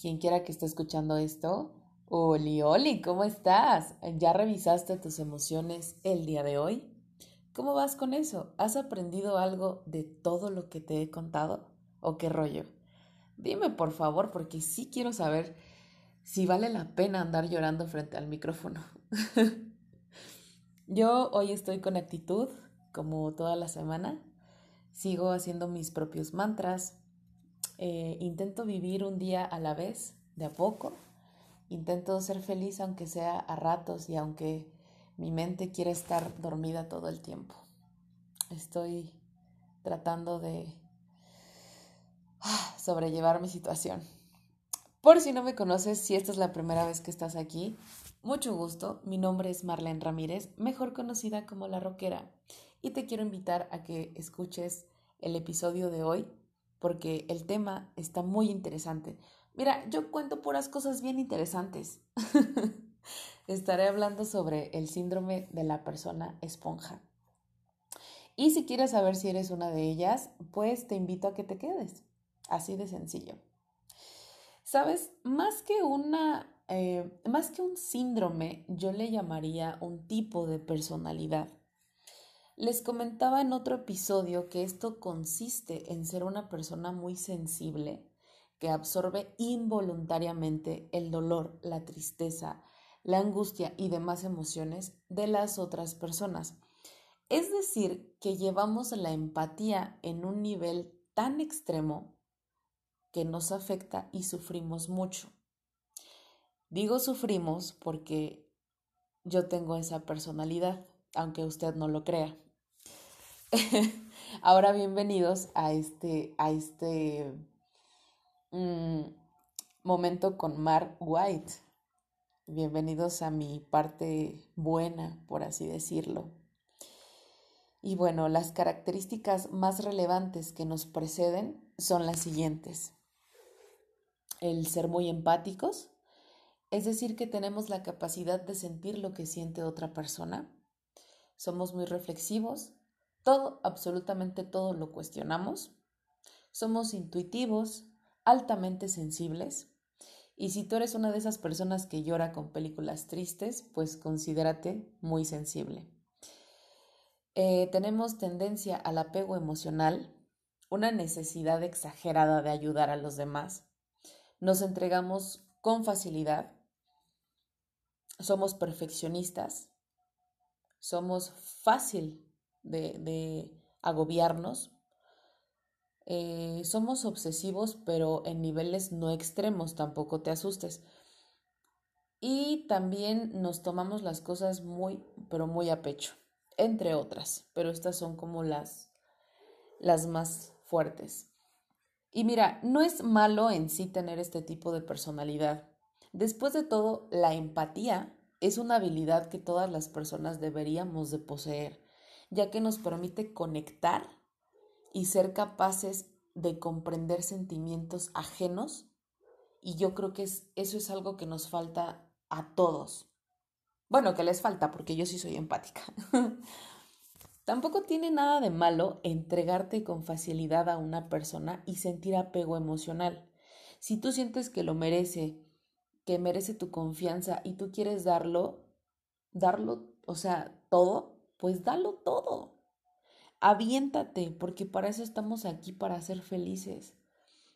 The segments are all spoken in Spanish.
quien quiera que esté escuchando esto. Oli, Oli, ¿cómo estás? ¿Ya revisaste tus emociones el día de hoy? ¿Cómo vas con eso? ¿Has aprendido algo de todo lo que te he contado? ¿O qué rollo? Dime por favor, porque sí quiero saber si vale la pena andar llorando frente al micrófono. Yo hoy estoy con actitud, como toda la semana. Sigo haciendo mis propios mantras. Eh, intento vivir un día a la vez, de a poco. Intento ser feliz aunque sea a ratos y aunque mi mente quiera estar dormida todo el tiempo. Estoy tratando de ah, sobrellevar mi situación. Por si no me conoces, si esta es la primera vez que estás aquí, mucho gusto. Mi nombre es Marlene Ramírez, mejor conocida como La Roquera, y te quiero invitar a que escuches el episodio de hoy porque el tema está muy interesante. Mira, yo cuento puras cosas bien interesantes. Estaré hablando sobre el síndrome de la persona esponja. Y si quieres saber si eres una de ellas, pues te invito a que te quedes. Así de sencillo. Sabes, más que una, eh, más que un síndrome, yo le llamaría un tipo de personalidad. Les comentaba en otro episodio que esto consiste en ser una persona muy sensible, que absorbe involuntariamente el dolor, la tristeza, la angustia y demás emociones de las otras personas. Es decir, que llevamos la empatía en un nivel tan extremo que nos afecta y sufrimos mucho. Digo sufrimos porque yo tengo esa personalidad, aunque usted no lo crea. Ahora bienvenidos a este, a este mm, momento con Mar White. Bienvenidos a mi parte buena, por así decirlo. Y bueno, las características más relevantes que nos preceden son las siguientes el ser muy empáticos, es decir, que tenemos la capacidad de sentir lo que siente otra persona. Somos muy reflexivos, todo, absolutamente todo lo cuestionamos. Somos intuitivos, altamente sensibles. Y si tú eres una de esas personas que llora con películas tristes, pues considérate muy sensible. Eh, tenemos tendencia al apego emocional, una necesidad exagerada de ayudar a los demás nos entregamos con facilidad, somos perfeccionistas, somos fácil de, agobiarnos, eh, somos obsesivos, pero en niveles no extremos, tampoco te asustes. Y también nos tomamos las cosas muy, pero muy a pecho, entre otras, pero estas son como las, las más fuertes. Y mira, no es malo en sí tener este tipo de personalidad. Después de todo, la empatía es una habilidad que todas las personas deberíamos de poseer, ya que nos permite conectar y ser capaces de comprender sentimientos ajenos. Y yo creo que es, eso es algo que nos falta a todos. Bueno, que les falta porque yo sí soy empática. Tampoco tiene nada de malo entregarte con facilidad a una persona y sentir apego emocional. Si tú sientes que lo merece, que merece tu confianza y tú quieres darlo, darlo, o sea, todo, pues dalo todo. Aviéntate, porque para eso estamos aquí, para ser felices.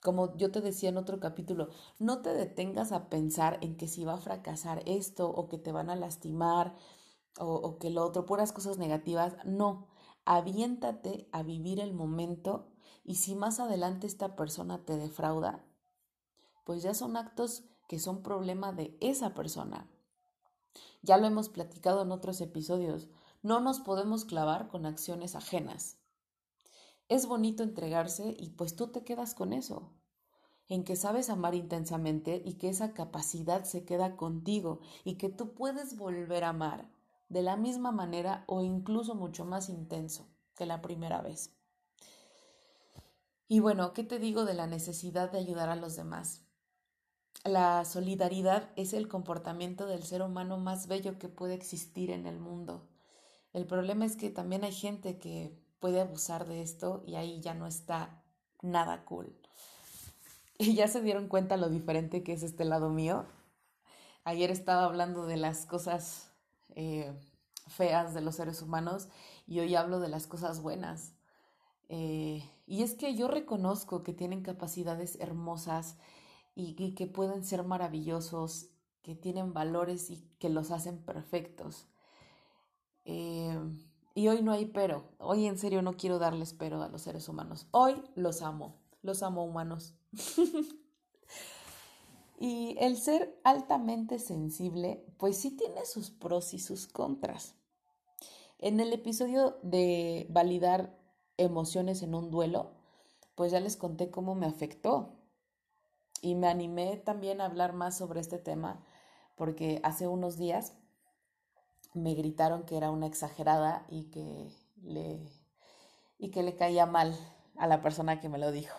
Como yo te decía en otro capítulo, no te detengas a pensar en que si va a fracasar esto o que te van a lastimar o, que lo otro, puras cosas negativas. No, aviéntate a vivir el momento y si más adelante esta persona te defrauda, pues ya son actos que son problema de esa persona. Ya lo hemos platicado en otros episodios, no nos podemos clavar con acciones ajenas. Es bonito entregarse y pues tú te quedas con eso, en que sabes amar intensamente y que esa capacidad se queda contigo y que tú puedes volver a amar de la misma manera o incluso mucho más intenso que la primera vez. Y bueno, ¿qué te digo de la necesidad de ayudar a los demás? La solidaridad es el comportamiento del ser humano más bello que puede existir en el mundo. El problema es que también hay gente que puede abusar de esto y ahí ya no está nada cool. Y ya se dieron cuenta lo diferente que es este lado mío. Ayer estaba hablando de las cosas eh, feas de los seres humanos y hoy hablo de las cosas buenas. Eh, y es que yo reconozco que tienen capacidades hermosas y, que pueden ser maravillosos, que tienen valores y que los hacen perfectos. Eh, y hoy no hay pero. Hoy en serio no quiero darles pero a los seres humanos. Hoy los amo. Los amo humanos. y el ser altamente sensible, pues sí tiene sus pros y sus contras. En el episodio de validar emociones en un duelo, pues ya les conté cómo me afectó. Y me animé también a hablar más sobre este tema porque hace unos días me gritaron que era una exagerada y que le, y que le caía mal a la persona que me lo dijo.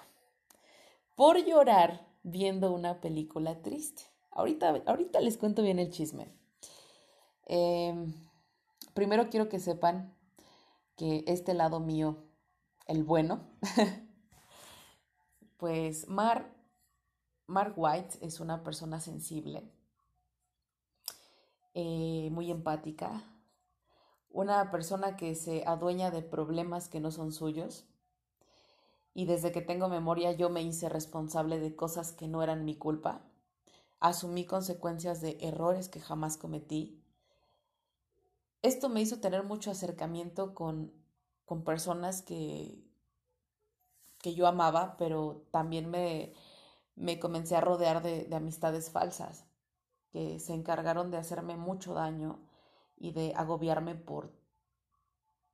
Por llorar viendo una película triste. Ahorita, ahorita les cuento bien el chisme. Em, primero quiero que sepan que este lado mío el bueno, pues Mar, Mark White es una persona sensible, eh, muy empática, una persona que se adueña de problemas que no son suyos. Y desde que tengo memoria yo me hice responsable de cosas que no eran mi culpa. Asumí consecuencias de errores que jamás cometí. Esto me hizo tener mucho acercamiento con con personas que, que yo amaba, pero también me, me comencé a rodear de, de amistades falsas que se encargaron de hacerme mucho daño y de agobiarme por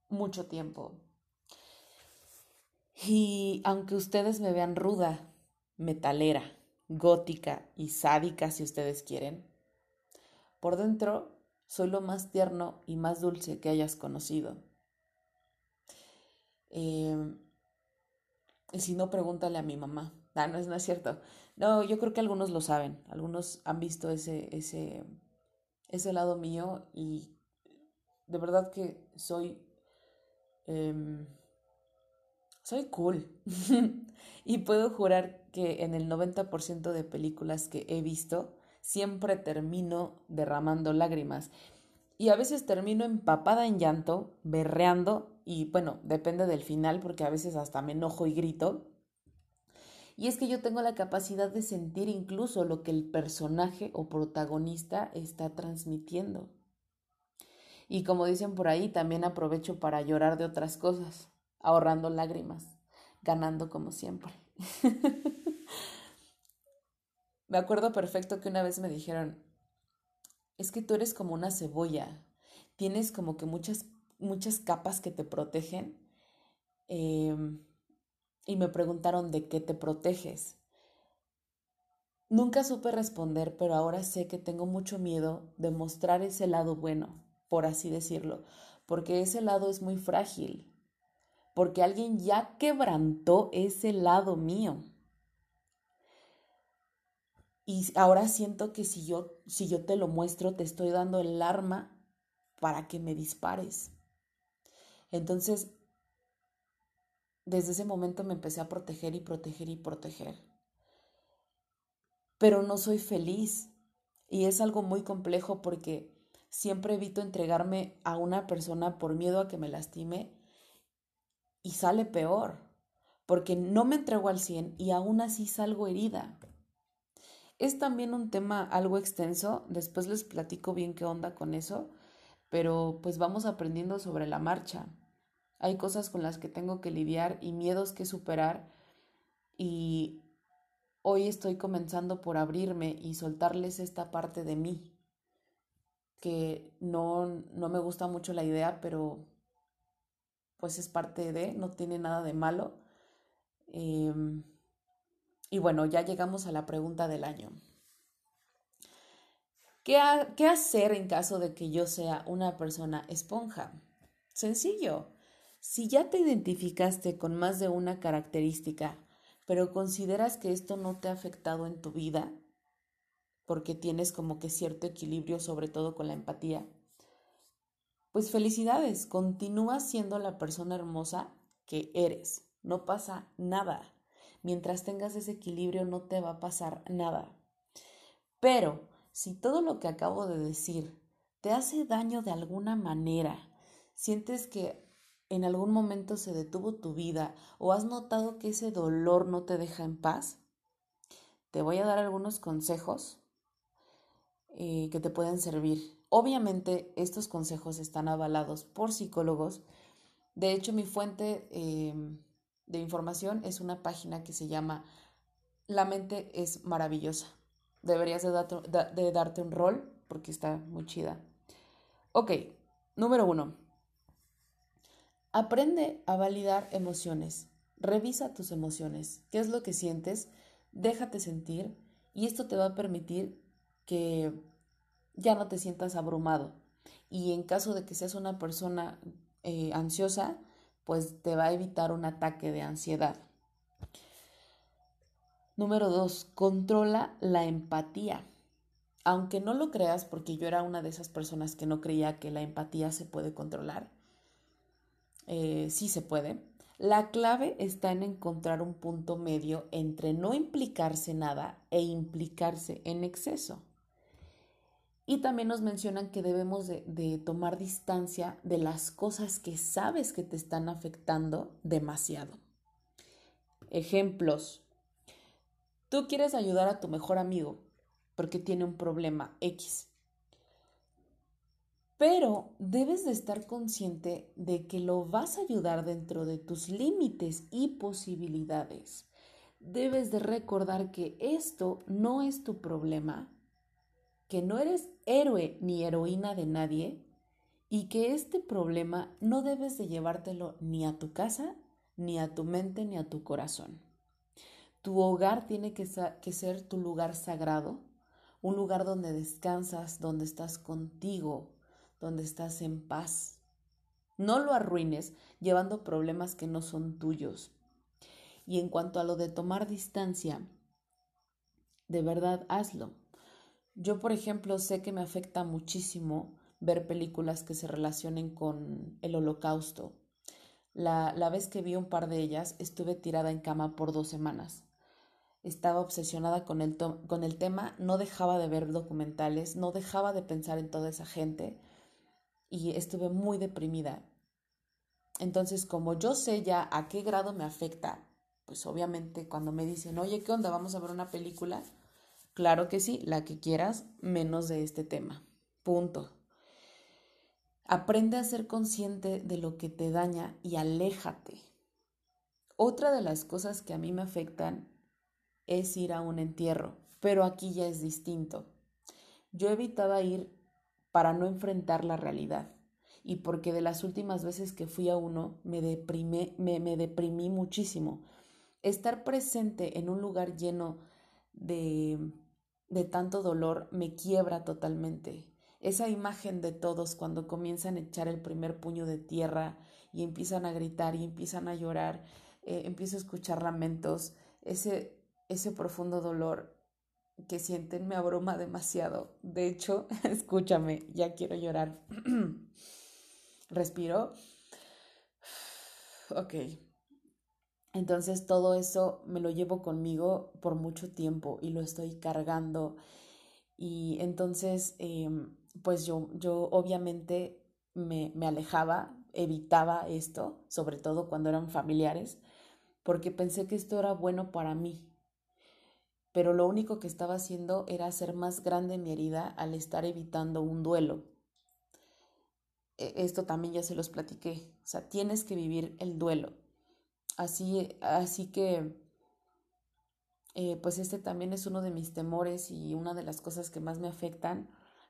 mucho tiempo. Y aunque ustedes me vean ruda, metalera, gótica y sádica si ustedes quieren, por dentro soy lo más tierno y más dulce que hayas conocido. Em, y si no, pregúntale a mi mamá. Ah, no, no es cierto. No, yo creo que algunos lo saben. Algunos han visto ese, ese, ese lado mío y de verdad que soy... Em, soy cool. y puedo jurar que en el 90% de películas que he visto, siempre termino derramando lágrimas. Y a veces termino empapada en llanto, berreando y bueno, depende del final porque a veces hasta me enojo y grito. Y es que yo tengo la capacidad de sentir incluso lo que el personaje o protagonista está transmitiendo. Y como dicen por ahí, también aprovecho para llorar de otras cosas, ahorrando lágrimas, ganando como siempre. me acuerdo perfecto que una vez me dijeron, es que tú eres como una cebolla, tienes como que muchas muchas capas que te protegen. Em, y me preguntaron de qué te proteges. Nunca supe responder, pero ahora sé que tengo mucho miedo de mostrar ese lado bueno, por así decirlo, porque ese lado es muy frágil, porque alguien ya quebrantó ese lado mío. Y ahora siento que si yo, si yo te lo muestro, te estoy dando el arma para que me dispares. Entonces, desde ese momento me empecé a proteger y proteger y proteger. Pero no soy feliz y es algo muy complejo porque siempre evito entregarme a una persona por miedo a que me lastime y sale peor, porque no me entrego al 100 y aún así salgo herida. Es también un tema algo extenso, después les platico bien qué onda con eso, pero pues vamos aprendiendo sobre la marcha hay cosas con las que tengo que lidiar y miedos que superar y hoy estoy comenzando por abrirme y soltarles esta parte de mí, que no, no me gusta mucho la idea, pero pues es parte de, no tiene nada de malo. Em, y bueno, ya llegamos a la pregunta del año. ¿Qué, ¿Qué hacer en caso de que yo sea una persona esponja? Sencillo si ya te identificaste con más de una característica, pero consideras que esto no te ha afectado en tu vida, porque tienes como que cierto equilibrio, sobre todo con la empatía, pues felicidades, continúa siendo la persona hermosa que eres, no pasa nada. Mientras tengas ese equilibrio no te va a pasar nada. Pero si todo lo que acabo de decir te hace daño de alguna manera, sientes que en algún momento se detuvo tu vida o has notado que ese dolor no te deja en paz, te voy a dar algunos consejos eh, que te pueden servir. Obviamente estos consejos están avalados por psicólogos. De hecho, mi fuente em, de información es una página que se llama La mente es maravillosa. Deberías de, darte un rol porque está muy chida. Ok, número uno. Aprende a validar emociones. Revisa tus emociones. ¿Qué es lo que sientes? Déjate sentir y esto te va a permitir que ya no te sientas abrumado. Y en caso de que seas una persona eh, ansiosa, pues te va a evitar un ataque de ansiedad. Número dos, controla la empatía. Aunque no lo creas, porque yo era una de esas personas que no creía que la empatía se puede controlar, eh, sí se puede. La clave está en encontrar un punto medio entre no implicarse nada e implicarse en exceso. Y también nos mencionan que debemos de, tomar distancia de las cosas que sabes que te están afectando demasiado. Ejemplos. Tú quieres ayudar a tu mejor amigo porque tiene un problema X. Pero debes de estar consciente de que lo vas a ayudar dentro de tus límites y posibilidades. Debes de recordar que esto no es tu problema, que no eres héroe ni heroína de nadie y que este problema no debes de llevártelo ni a tu casa, ni a tu mente, ni a tu corazón. Tu hogar tiene que, que ser tu lugar sagrado, un lugar donde descansas, donde estás contigo, donde estás en paz. No lo arruines llevando problemas que no son tuyos. Y en cuanto a lo de tomar distancia, de verdad hazlo. Yo, por ejemplo, sé que me afecta muchísimo ver películas que se relacionen con el holocausto. La, vez que vi un par de ellas, estuve tirada en cama por dos semanas. Estaba obsesionada con el, con el tema, no dejaba de ver documentales, no dejaba de pensar en toda esa gente y estuve muy deprimida. Entonces, como yo sé ya a qué grado me afecta, pues obviamente cuando me dicen, oye, ¿qué onda? Vamos a ver una película, Claro que sí, la que quieras, menos de este tema. Punto. Aprende a ser consciente de lo que te daña y aléjate. Otra de las cosas que a mí me afectan es ir a un entierro, pero aquí ya es distinto. Yo evitaba ir para no enfrentar la realidad y porque de las últimas veces que fui a uno me, deprimé, me, me deprimí muchísimo. Estar presente en un lugar lleno de de tanto dolor me quiebra totalmente. Esa imagen de todos cuando comienzan a echar el primer puño de tierra y empiezan a gritar y empiezan a llorar, eh, empiezo a escuchar lamentos, ese, ese profundo dolor que sienten me abruma demasiado. De hecho, escúchame, ya quiero llorar. Respiro. Ok. Entonces todo eso me lo llevo conmigo por mucho tiempo y lo estoy cargando. Y entonces, em, pues yo, yo obviamente me, me alejaba, evitaba esto, sobre todo cuando eran familiares, porque pensé que esto era bueno para mí. Pero lo único que estaba haciendo era hacer más grande mi herida al estar evitando un duelo. E, esto también ya se los platiqué. O sea, tienes que vivir el duelo Así, así que, eh, pues este también es uno de mis temores y una de las cosas que más me afectan,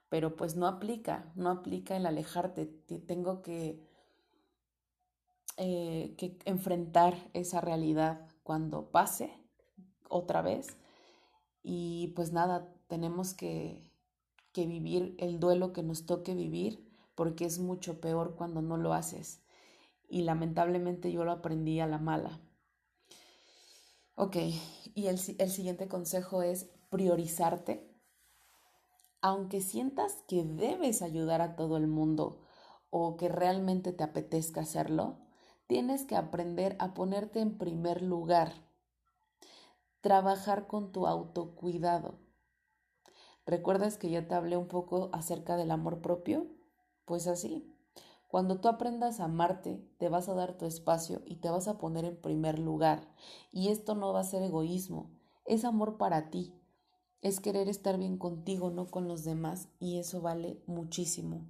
pero pues no aplica, no aplica el alejarte. Tengo que, eh, que enfrentar esa realidad cuando pase otra vez. Y pues nada, tenemos que, que vivir el duelo que nos toque vivir, porque es mucho peor cuando no lo haces y lamentablemente yo lo aprendí a la mala. Ok, y el, el siguiente consejo es priorizarte. Aunque sientas que debes ayudar a todo el mundo o que realmente te apetezca hacerlo, tienes que aprender a ponerte en primer lugar. Trabajar con tu autocuidado. ¿Recuerdas que ya te hablé un poco acerca del amor propio? Pues así. Cuando tú aprendas a amarte, te vas a dar tu espacio y te vas a poner en primer lugar. Y esto no va a ser egoísmo, es amor para ti. Es querer estar bien contigo, no con los demás, y eso vale muchísimo.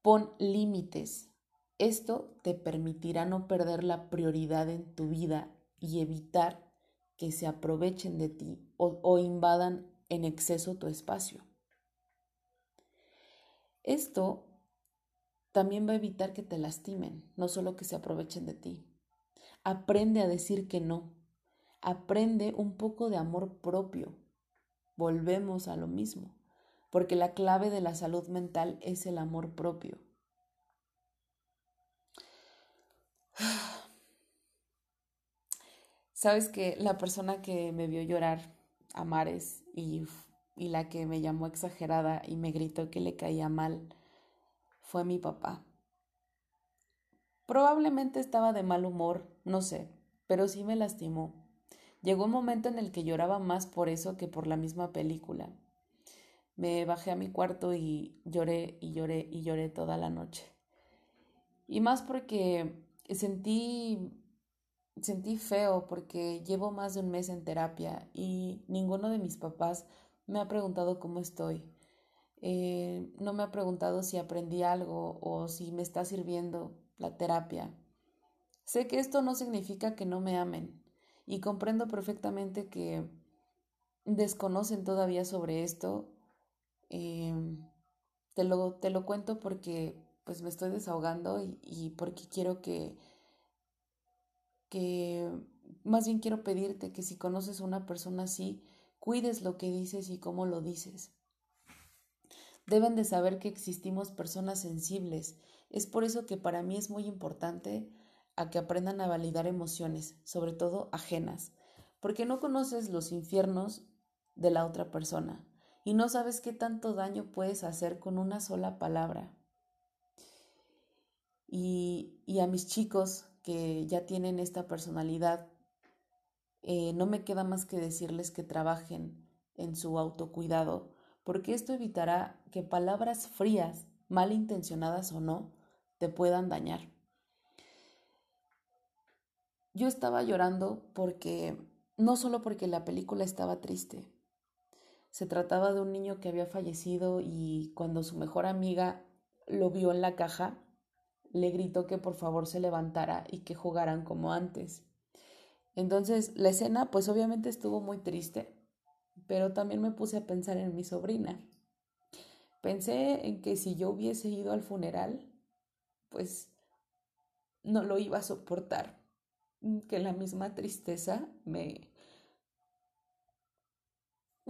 Pon límites. Esto te permitirá no perder la prioridad en tu vida y evitar que se aprovechen de ti o, invadan en exceso tu espacio. Esto también va a evitar que te lastimen, no solo que se aprovechen de ti. Aprende a decir que no. Aprende un poco de amor propio. Volvemos a lo mismo, porque la clave de la salud mental es el amor propio. Sabes que la persona que me vio llorar a mares y, y la que me llamó exagerada y me gritó que le caía mal fue mi papá. Probablemente estaba de mal humor, no sé, pero sí me lastimó. Llegó un momento en el que lloraba más por eso que por la misma película. Me bajé a mi cuarto y lloré y lloré y lloré toda la noche. Y más porque sentí sentí feo porque llevo más de un mes en terapia y ninguno de mis papás me ha preguntado cómo estoy. Eh, no me ha preguntado si aprendí algo o si me está sirviendo la terapia. Sé que esto no significa que no me amen y comprendo perfectamente que desconocen todavía sobre esto. Eh, te, lo, te lo cuento porque pues me estoy desahogando y porque quiero que que más bien quiero pedirte que si conoces a una persona así, cuides lo que dices y cómo lo dices. Deben de saber que existimos personas sensibles. Es por eso que para mí es muy importante a que aprendan a validar emociones, sobre todo ajenas, porque no conoces los infiernos de la otra persona y no sabes qué tanto daño puedes hacer con una sola palabra. Y, y a mis chicos que ya tienen esta personalidad, eh, no me queda más que decirles que trabajen en su autocuidado, porque esto evitará que palabras frías, malintencionadas o no, te puedan dañar. Yo estaba llorando porque, no solo porque la película estaba triste, se trataba de un niño que había fallecido y cuando su mejor amiga lo vio en la caja, le gritó que por favor se levantara y que jugaran como antes. Entonces la escena pues obviamente estuvo muy triste, pero también me puse a pensar en mi sobrina. Pensé en que si yo hubiese ido al funeral, pues no lo iba a soportar, que la misma tristeza me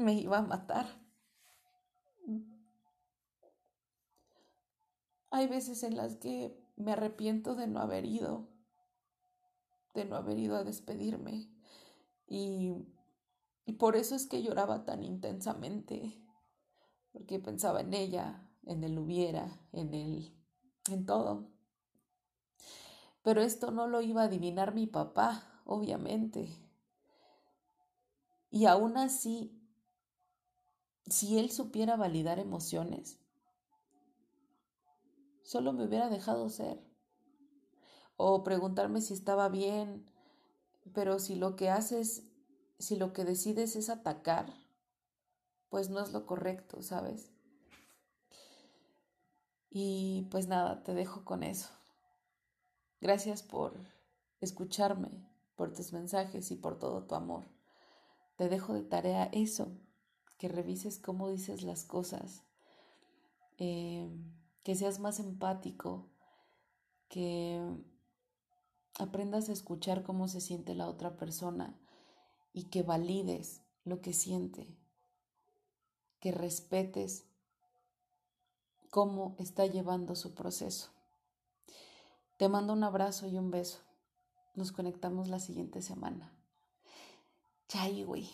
me iba a matar. Hay veces en las que me arrepiento de no haber ido, de no haber ido a despedirme. Y, y por eso es que lloraba tan intensamente, porque pensaba en ella, en el hubiera, en él, en todo. Pero esto no lo iba a adivinar mi papá, obviamente. Y aún así, si él supiera validar emociones, solo me hubiera dejado ser. O preguntarme si estaba bien, pero si lo que haces, si lo que decides es atacar, pues no es lo correcto, ¿sabes? Y pues nada, te dejo con eso. Gracias por escucharme, por tus mensajes y por todo tu amor. Te dejo de tarea eso, que revises cómo dices las cosas. Eh, que seas más empático, que aprendas a escuchar cómo se siente la otra persona y que valides lo que siente, que respetes cómo está llevando su proceso. Te mando un abrazo y un beso. Nos conectamos la siguiente semana. Chai, güey.